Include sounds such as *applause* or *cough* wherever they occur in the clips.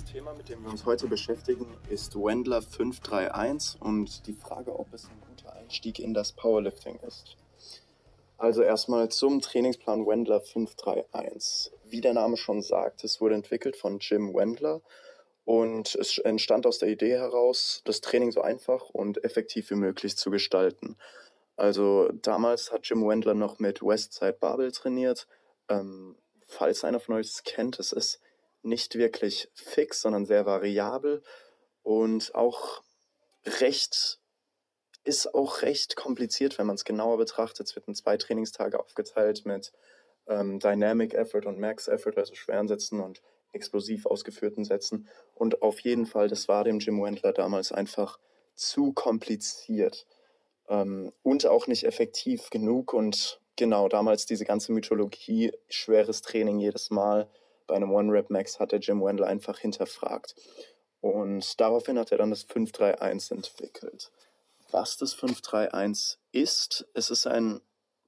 Das Thema, mit dem wir uns heute beschäftigen, ist Wendler 531 und die Frage, ob es ein guter Einstieg in das Powerlifting ist. Also erstmal zum Trainingsplan Wendler 531. Wie der Name schon sagt, es wurde entwickelt von Jim Wendler und es entstand aus der Idee heraus, das Training so einfach und effektiv wie möglich zu gestalten. Also damals hat Jim Wendler noch mit Westside Babel trainiert. Ähm, falls einer von euch es kennt, es ist nicht wirklich fix, sondern sehr variabel und auch recht ist auch recht kompliziert, wenn man es genauer betrachtet. Es wird in zwei Trainingstage aufgeteilt mit ähm, Dynamic Effort und Max Effort, also schweren Sätzen und explosiv ausgeführten Sätzen. Und auf jeden Fall, das war dem Jim Wendler damals einfach zu kompliziert ähm, und auch nicht effektiv genug. Und genau damals diese ganze Mythologie, schweres Training jedes Mal bei einem One-Rep-Max hat der Jim Wendler einfach hinterfragt. Und daraufhin hat er dann das 531 entwickelt. Was das 531 ist, es ist ein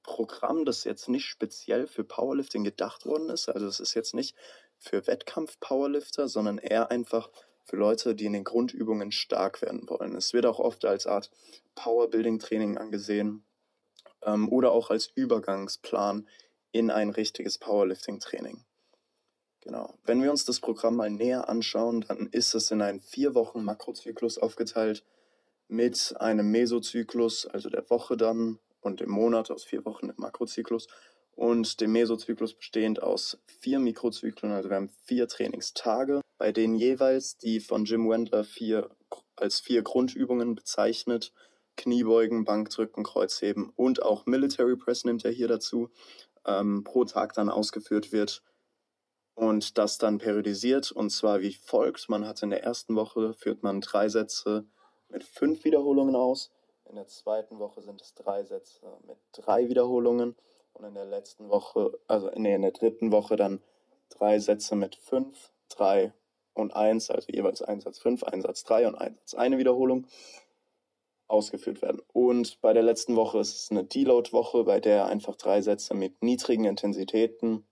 Programm, das jetzt nicht speziell für Powerlifting gedacht worden ist. Also es ist jetzt nicht für Wettkampf-Powerlifter, sondern eher einfach für Leute, die in den Grundübungen stark werden wollen. Es wird auch oft als Art Powerbuilding-Training angesehen ähm, oder auch als Übergangsplan in ein richtiges Powerlifting-Training. Genau. Wenn wir uns das Programm mal näher anschauen, dann ist es in einen vier Wochen Makrozyklus aufgeteilt mit einem Mesozyklus, also der Woche dann und dem Monat aus vier Wochen im Makrozyklus. Und dem Mesozyklus bestehend aus vier Mikrozyklen, also wir haben vier Trainingstage, bei denen jeweils die von Jim Wendler vier, als vier Grundübungen bezeichnet, Kniebeugen, Bankdrücken, Kreuzheben und auch Military Press nimmt er hier dazu, ähm, pro Tag dann ausgeführt wird und das dann periodisiert und zwar wie folgt. Man hat in der ersten Woche führt man drei Sätze mit fünf Wiederholungen aus. In der zweiten Woche sind es drei Sätze mit drei Wiederholungen und in der letzten Woche, also nee, in der dritten Woche dann drei Sätze mit fünf, drei und eins, also jeweils ein Satz fünf, ein Satz drei und ein Satz eine Wiederholung ausgeführt werden. Und bei der letzten Woche ist es eine Deload-Woche, bei der einfach drei Sätze mit niedrigen Intensitäten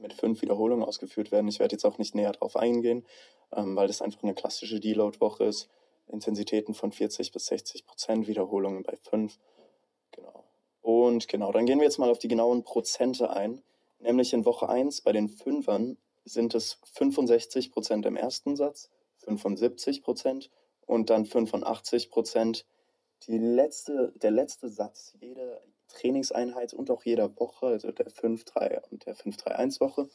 mit fünf Wiederholungen ausgeführt werden. Ich werde jetzt auch nicht näher darauf eingehen, ähm, weil das einfach eine klassische Deload-Woche ist. Intensitäten von 40 bis 60 Prozent, Wiederholungen bei fünf. Genau. Und genau, dann gehen wir jetzt mal auf die genauen Prozente ein. Nämlich in Woche 1 bei den Fünfern sind es 65 Prozent im ersten Satz, 75 Prozent und dann 85 Prozent. Letzte, der letzte Satz jeder, Trainingseinheit und auch jeder Woche, also der 5-3 und der 5-3-1-Woche,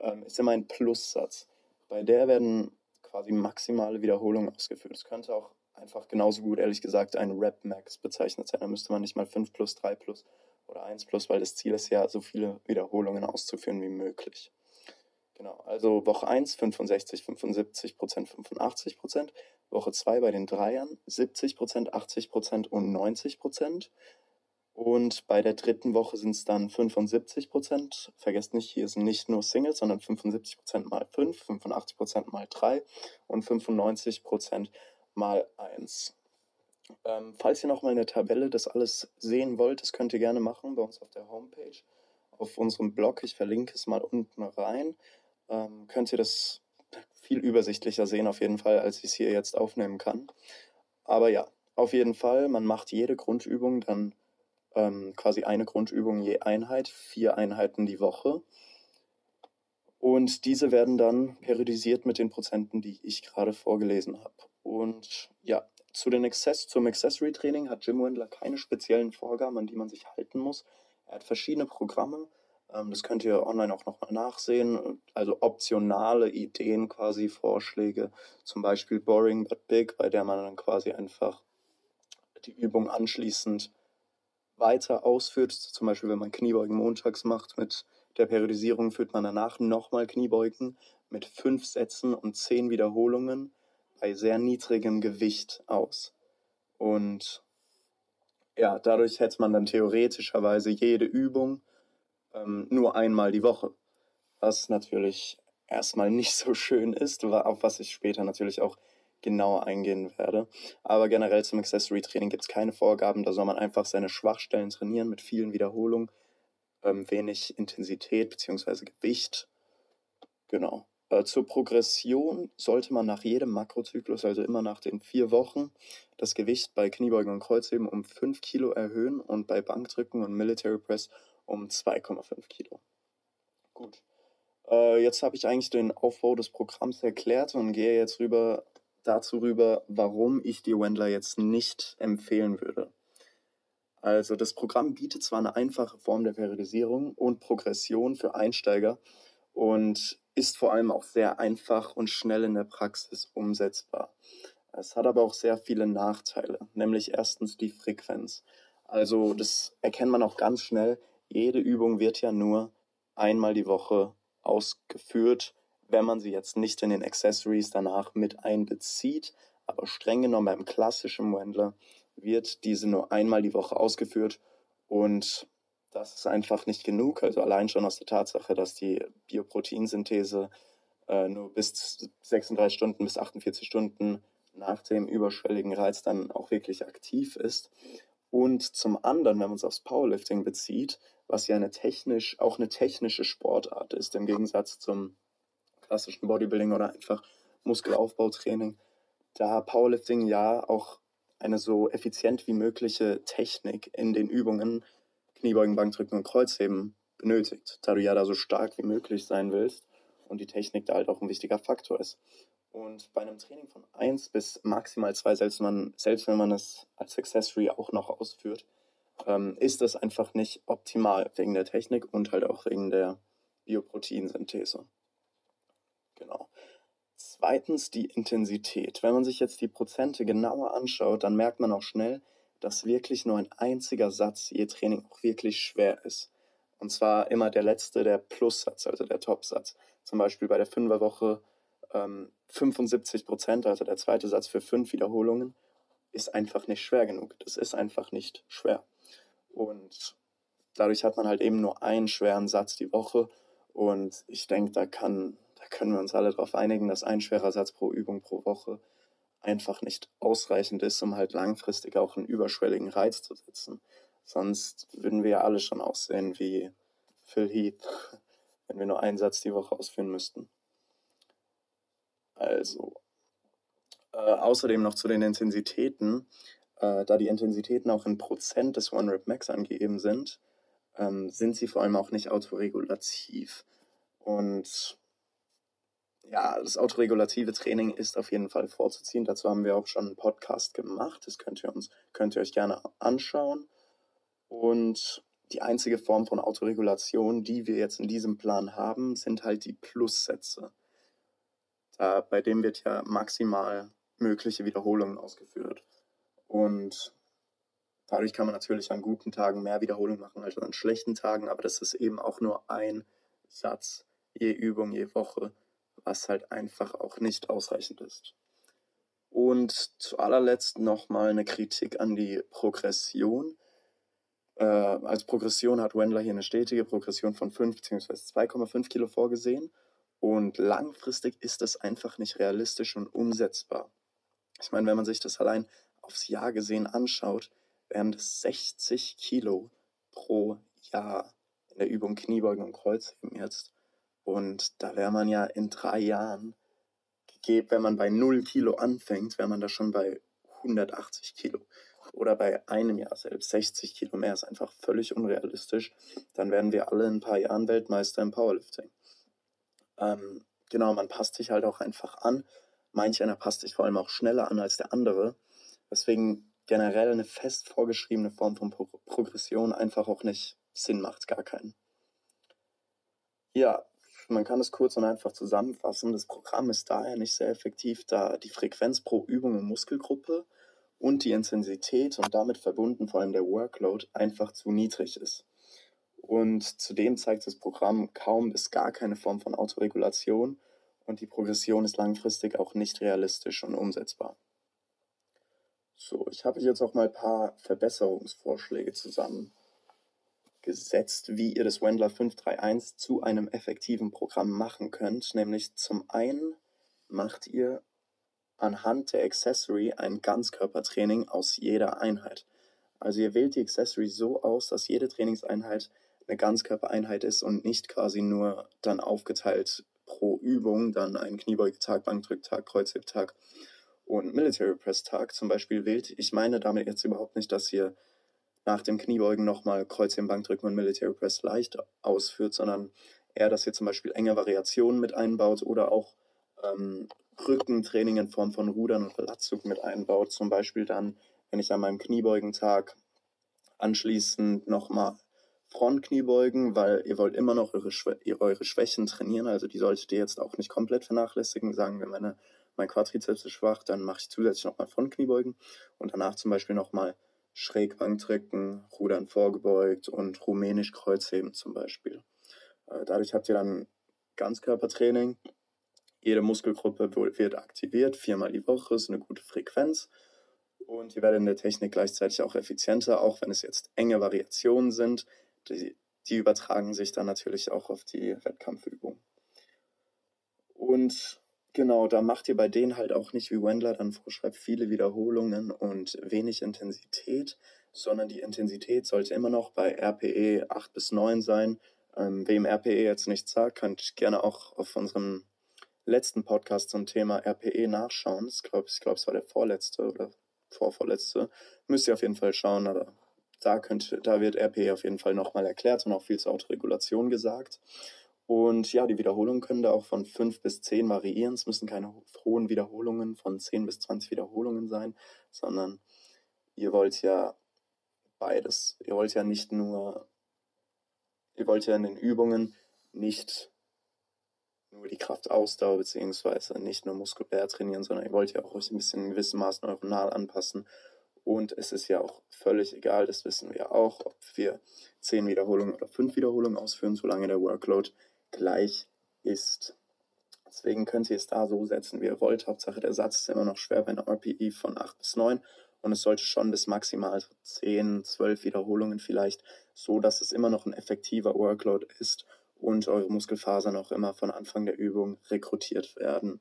ähm, ist immer ein Plussatz. Bei der werden quasi maximale Wiederholungen ausgeführt. Es könnte auch einfach genauso gut, ehrlich gesagt, ein Rep Max bezeichnet sein. Da müsste man nicht mal 5 plus, 3 plus oder 1 plus, weil das Ziel ist ja, so viele Wiederholungen auszuführen wie möglich. Genau, also Woche 1 65, 75 Prozent, 85 Prozent. Woche 2 bei den Dreiern 70 Prozent, 80 Prozent und 90 Prozent. Und bei der dritten Woche sind es dann 75 Prozent. Vergesst nicht, hier sind nicht nur Singles, sondern 75 Prozent mal 5, 85 Prozent mal 3 und 95 Prozent mal 1. Ähm, falls ihr nochmal in der Tabelle das alles sehen wollt, das könnt ihr gerne machen bei uns auf der Homepage, auf unserem Blog. Ich verlinke es mal unten rein. Ähm, könnt ihr das viel übersichtlicher sehen, auf jeden Fall, als ich es hier jetzt aufnehmen kann. Aber ja, auf jeden Fall, man macht jede Grundübung dann ähm, quasi eine Grundübung je Einheit, vier Einheiten die Woche. Und diese werden dann periodisiert mit den Prozenten, die ich gerade vorgelesen habe. Und ja, zu den Access, zum Accessory Training hat Jim Wendler keine speziellen Vorgaben, an die man sich halten muss. Er hat verschiedene Programme. Ähm, das könnt ihr online auch nochmal nachsehen. Also optionale Ideen, quasi Vorschläge. Zum Beispiel Boring but Big, bei der man dann quasi einfach die Übung anschließend weiter ausführt, zum Beispiel wenn man Kniebeugen montags macht mit der Periodisierung, führt man danach nochmal Kniebeugen mit fünf Sätzen und zehn Wiederholungen bei sehr niedrigem Gewicht aus. Und ja, dadurch hätte man dann theoretischerweise jede Übung ähm, nur einmal die Woche, was natürlich erstmal nicht so schön ist, auf was ich später natürlich auch genauer eingehen werde. Aber generell zum Accessory Training gibt es keine Vorgaben. Da soll man einfach seine Schwachstellen trainieren mit vielen Wiederholungen, ähm, wenig Intensität bzw. Gewicht. Genau. Äh, zur Progression sollte man nach jedem Makrozyklus, also immer nach den vier Wochen, das Gewicht bei Kniebeugen und Kreuzheben um 5 Kilo erhöhen und bei Bankdrücken und Military Press um 2,5 Kilo. Gut. Äh, jetzt habe ich eigentlich den Aufbau des Programms erklärt und gehe jetzt rüber dazu rüber, warum ich die Wendler jetzt nicht empfehlen würde. Also das Programm bietet zwar eine einfache Form der Periodisierung und Progression für Einsteiger und ist vor allem auch sehr einfach und schnell in der Praxis umsetzbar. Es hat aber auch sehr viele Nachteile, nämlich erstens die Frequenz. Also das erkennt man auch ganz schnell. Jede Übung wird ja nur einmal die Woche ausgeführt, wenn man sie jetzt nicht in den Accessories danach mit einbezieht. Aber streng genommen beim klassischen Wendler wird diese nur einmal die Woche ausgeführt und das ist einfach nicht genug. Also allein schon aus der Tatsache, dass die Bioproteinsynthese äh, nur bis 36 Stunden bis 48 Stunden nach dem überschwelligen Reiz dann auch wirklich aktiv ist. Und zum anderen, wenn man es aufs Powerlifting bezieht, was ja eine technisch, auch eine technische Sportart ist, im Gegensatz zum klassischen Bodybuilding oder einfach Muskelaufbautraining, da Powerlifting ja auch eine so effizient wie mögliche Technik in den Übungen, Kniebeugen, Bankdrücken und Kreuzheben benötigt, da du ja da so stark wie möglich sein willst und die Technik da halt auch ein wichtiger Faktor ist. Und bei einem Training von 1 bis maximal 2, selbst, selbst wenn man es als Accessory auch noch ausführt, ähm, ist das einfach nicht optimal wegen der Technik und halt auch wegen der Bioproteinsynthese. Zweitens die Intensität. Wenn man sich jetzt die Prozente genauer anschaut, dann merkt man auch schnell, dass wirklich nur ein einziger Satz je Training auch wirklich schwer ist. Und zwar immer der letzte, der Plussatz, also der Topsatz. Zum Beispiel bei der Fünferwoche ähm, 75 Prozent, also der zweite Satz für fünf Wiederholungen, ist einfach nicht schwer genug. Das ist einfach nicht schwer. Und dadurch hat man halt eben nur einen schweren Satz die Woche. Und ich denke, da kann, da können wir uns alle darauf einigen, dass ein schwerer Satz pro Übung pro Woche einfach nicht ausreichend ist, um halt langfristig auch einen überschwelligen Reiz zu setzen. Sonst würden wir ja alle schon aussehen wie Phil Heath, *laughs* wenn wir nur einen Satz die Woche ausführen müssten. Also, äh, außerdem noch zu den Intensitäten. Äh, da die Intensitäten auch in Prozent des One-Rep-Max angegeben sind, ähm, sind sie vor allem auch nicht autoregulativ. Und ja, das autoregulative Training ist auf jeden Fall vorzuziehen. Dazu haben wir auch schon einen Podcast gemacht. Das könnt ihr, uns, könnt ihr euch gerne anschauen. Und die einzige Form von Autoregulation, die wir jetzt in diesem Plan haben, sind halt die Plussätze. Da, bei dem wird ja maximal mögliche Wiederholungen ausgeführt. Und dadurch kann man natürlich an guten Tagen mehr Wiederholungen machen als an schlechten Tagen, aber das ist eben auch nur ein Satz je Übung, je Woche, was halt einfach auch nicht ausreichend ist. Und zu allerletzt nochmal eine Kritik an die Progression. Äh, als Progression hat Wendler hier eine stetige Progression von 5 bzw. 2,5 Kilo vorgesehen. Und langfristig ist das einfach nicht realistisch und umsetzbar. Ich meine, wenn man sich das allein aufs Jahr gesehen anschaut, wären das 60 Kilo pro Jahr in der Übung Kniebeugen und Kreuzheben jetzt. Und da wäre man ja in drei Jahren, wenn man bei 0 Kilo anfängt, wäre man da schon bei 180 Kilo. Oder bei einem Jahr selbst 60 Kilo mehr ist einfach völlig unrealistisch. Dann werden wir alle in ein paar Jahren Weltmeister im Powerlifting. Ähm, genau, man passt sich halt auch einfach an. Manch einer passt sich vor allem auch schneller an als der andere. Deswegen generell eine fest vorgeschriebene Form von Pro Progression einfach auch nicht Sinn macht, gar keinen. Ja, man kann es kurz und einfach zusammenfassen. Das Programm ist daher nicht sehr effektiv, da die Frequenz pro Übung und Muskelgruppe und die Intensität und damit verbunden vor allem der Workload einfach zu niedrig ist. Und zudem zeigt das Programm kaum bis gar keine Form von Autoregulation und die Progression ist langfristig auch nicht realistisch und umsetzbar. So, ich habe jetzt auch mal ein paar Verbesserungsvorschläge zusammengesetzt, wie ihr das Wendler 531 zu einem effektiven Programm machen könnt. Nämlich zum einen macht ihr anhand der Accessory ein Ganzkörpertraining aus jeder Einheit. Also ihr wählt die Accessory so aus, dass jede Trainingseinheit eine Ganzkörpereinheit ist und nicht quasi nur dann aufgeteilt pro Übung dann einen Kniebeugetag, Bankdrücktag, Kreuzhebtag und Military Press Tag zum Beispiel wählt. Ich meine damit jetzt überhaupt nicht, dass ihr nach dem Kniebeugen nochmal Kreuzheben, Bankdrücken und Military Press leicht ausführt, sondern eher, dass ihr zum Beispiel enge Variationen mit einbaut oder auch ähm, Rückentraining in Form von Rudern und Latzug mit einbaut. Zum Beispiel dann, wenn ich an meinem Kniebeugentag anschließend nochmal Frontkniebeugen, weil ihr wollt immer noch eure, Schwä eure Schwächen trainieren. Also die solltet ihr jetzt auch nicht komplett vernachlässigen. Sagen wir, meine, mein Quadrizeps ist schwach, dann mache ich zusätzlich nochmal Frontkniebeugen und danach zum Beispiel nochmal Schrägbankdrücken, Rudern vorgebeugt und Rumänisch Kreuzheben zum Beispiel. Äh, dadurch habt ihr dann Ganzkörpertraining. Jede Muskelgruppe wird aktiviert, viermal die Woche ist eine gute Frequenz. Und ihr werdet in der Technik gleichzeitig auch effizienter, auch wenn es jetzt enge Variationen sind. Die, die übertragen sich dann natürlich auch auf die Wettkampfübung. Und genau, da macht ihr bei denen halt auch nicht, wie Wendler dann vorschreibt, viele Wiederholungen und wenig Intensität, sondern die Intensität sollte immer noch bei RPE 8 bis 9 sein, ähm, wem RPE jetzt nichts sagt, könnt gerne auch auf unserem letzten Podcast zum Thema RPE nachschauen. Ich glaube, ich glaub, es war der vorletzte oder vorvorletzte. Müsst ihr auf jeden Fall schauen, aber da, könnt, da wird RPE auf jeden Fall nochmal erklärt und auch viel zur Autoregulation gesagt. Und ja, die Wiederholungen können da auch von 5 bis 10 variieren. Es müssen keine hohen Wiederholungen von 10 bis 20 Wiederholungen sein, sondern ihr wollt ja beides. Ihr wollt ja nicht nur ihr wollt ja in den Übungen nicht nur die Kraftausdauer beziehungsweise nicht nur muskulär trainieren, sondern ihr wollt ja auch euch ein bisschen in gewissem Maß neuronal anpassen. Und es ist ja auch völlig egal, das wissen wir auch, ob wir 10 Wiederholungen oder 5 Wiederholungen ausführen, solange der Workload gleich ist. Deswegen könnt ihr es da so setzen, wie ihr wollt. Hauptsache der Satz ist immer noch schwer bei einer RPI von 8 bis 9 und es sollte schon bis maximal 10, 12 Wiederholungen vielleicht, so dass es immer noch ein effektiver Workload ist und eure Muskelfasern auch immer von Anfang der Übung rekrutiert werden.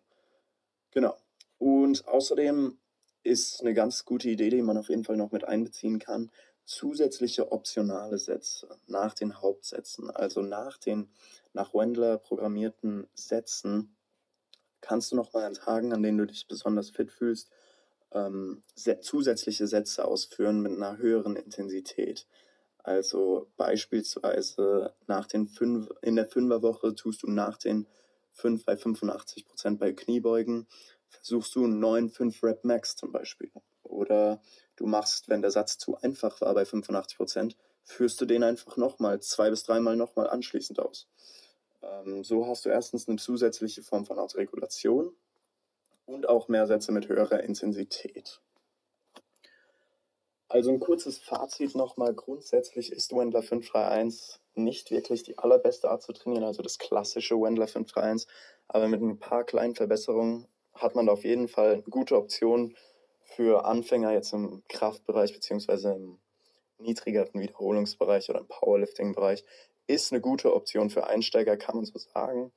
Genau. Und außerdem ist eine ganz gute Idee, die man auf jeden Fall noch mit einbeziehen kann, zusätzliche optionale Sätze nach den Hauptsätzen, also nach den nach Wendler programmierten Sätzen, kannst du noch mal an Tagen, an denen du dich besonders fit fühlst, ähm, zusätzliche Sätze ausführen mit einer höheren Intensität. Also beispielsweise nach den fünf, in der Fünferwoche tust du nach den 5 bei 85 Prozent bei Kniebeugen, versuchst du einen neuen 5 Rep Max zum Beispiel. Oder du machst, wenn der Satz zu einfach war bei 85 Prozent, führst du den einfach nochmal, zwei bis dreimal nochmal anschließend aus. Ähm, so hast du erstens eine zusätzliche Form von Autoregulation und auch mehr Sätze mit höherer Intensität. Also ein kurzes Fazit nochmal. Grundsätzlich ist Wendler 531 nicht wirklich die allerbeste Art zu trainieren, also das klassische Wendler 531. Aber mit ein paar kleinen Verbesserungen hat man auf jeden Fall eine gute Option für Anfänger jetzt im Kraftbereich beziehungsweise im niedrigeren Wiederholungsbereich oder im Powerlifting-Bereich. Ist eine gute Option für Einsteiger, kann man so sagen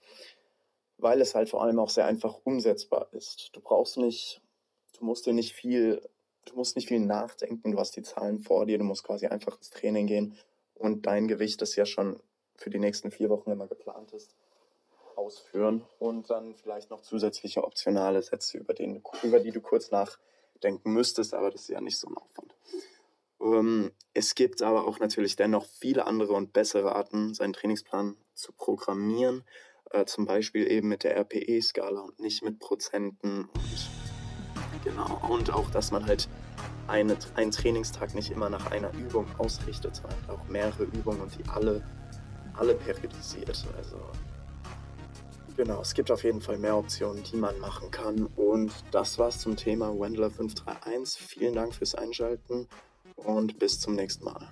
weil es halt vor allem auch sehr einfach umsetzbar ist. Du brauchst nicht, du musst dir nicht viel, du musst nicht viel nachdenken, du hast die Zahlen vor dir, du musst quasi einfach ins Training gehen und dein Gewicht, das ja schon für die nächsten vier Wochen immer geplant ist, ausführen und dann vielleicht noch zusätzliche optionale Sätze, über, den, über die du kurz nachdenken müsstest, aber das ist ja nicht so ein Aufwand. Ähm, es gibt aber auch natürlich dennoch viele andere und bessere Arten, seinen Trainingsplan zu programmieren äh, zum Beispiel eben mit der RPE-Skala und nicht mit Prozenten. Und, genau, und auch, dass man halt eine, einen Trainingstag nicht immer nach einer Übung ausrichtet, sondern auch mehrere Übungen und die alle, alle periodisiert. Also genau, es gibt auf jeden Fall mehr Optionen, die man machen kann. Und das war's zum Thema Wendler 531. Vielen Dank fürs Einschalten und bis zum nächsten Mal.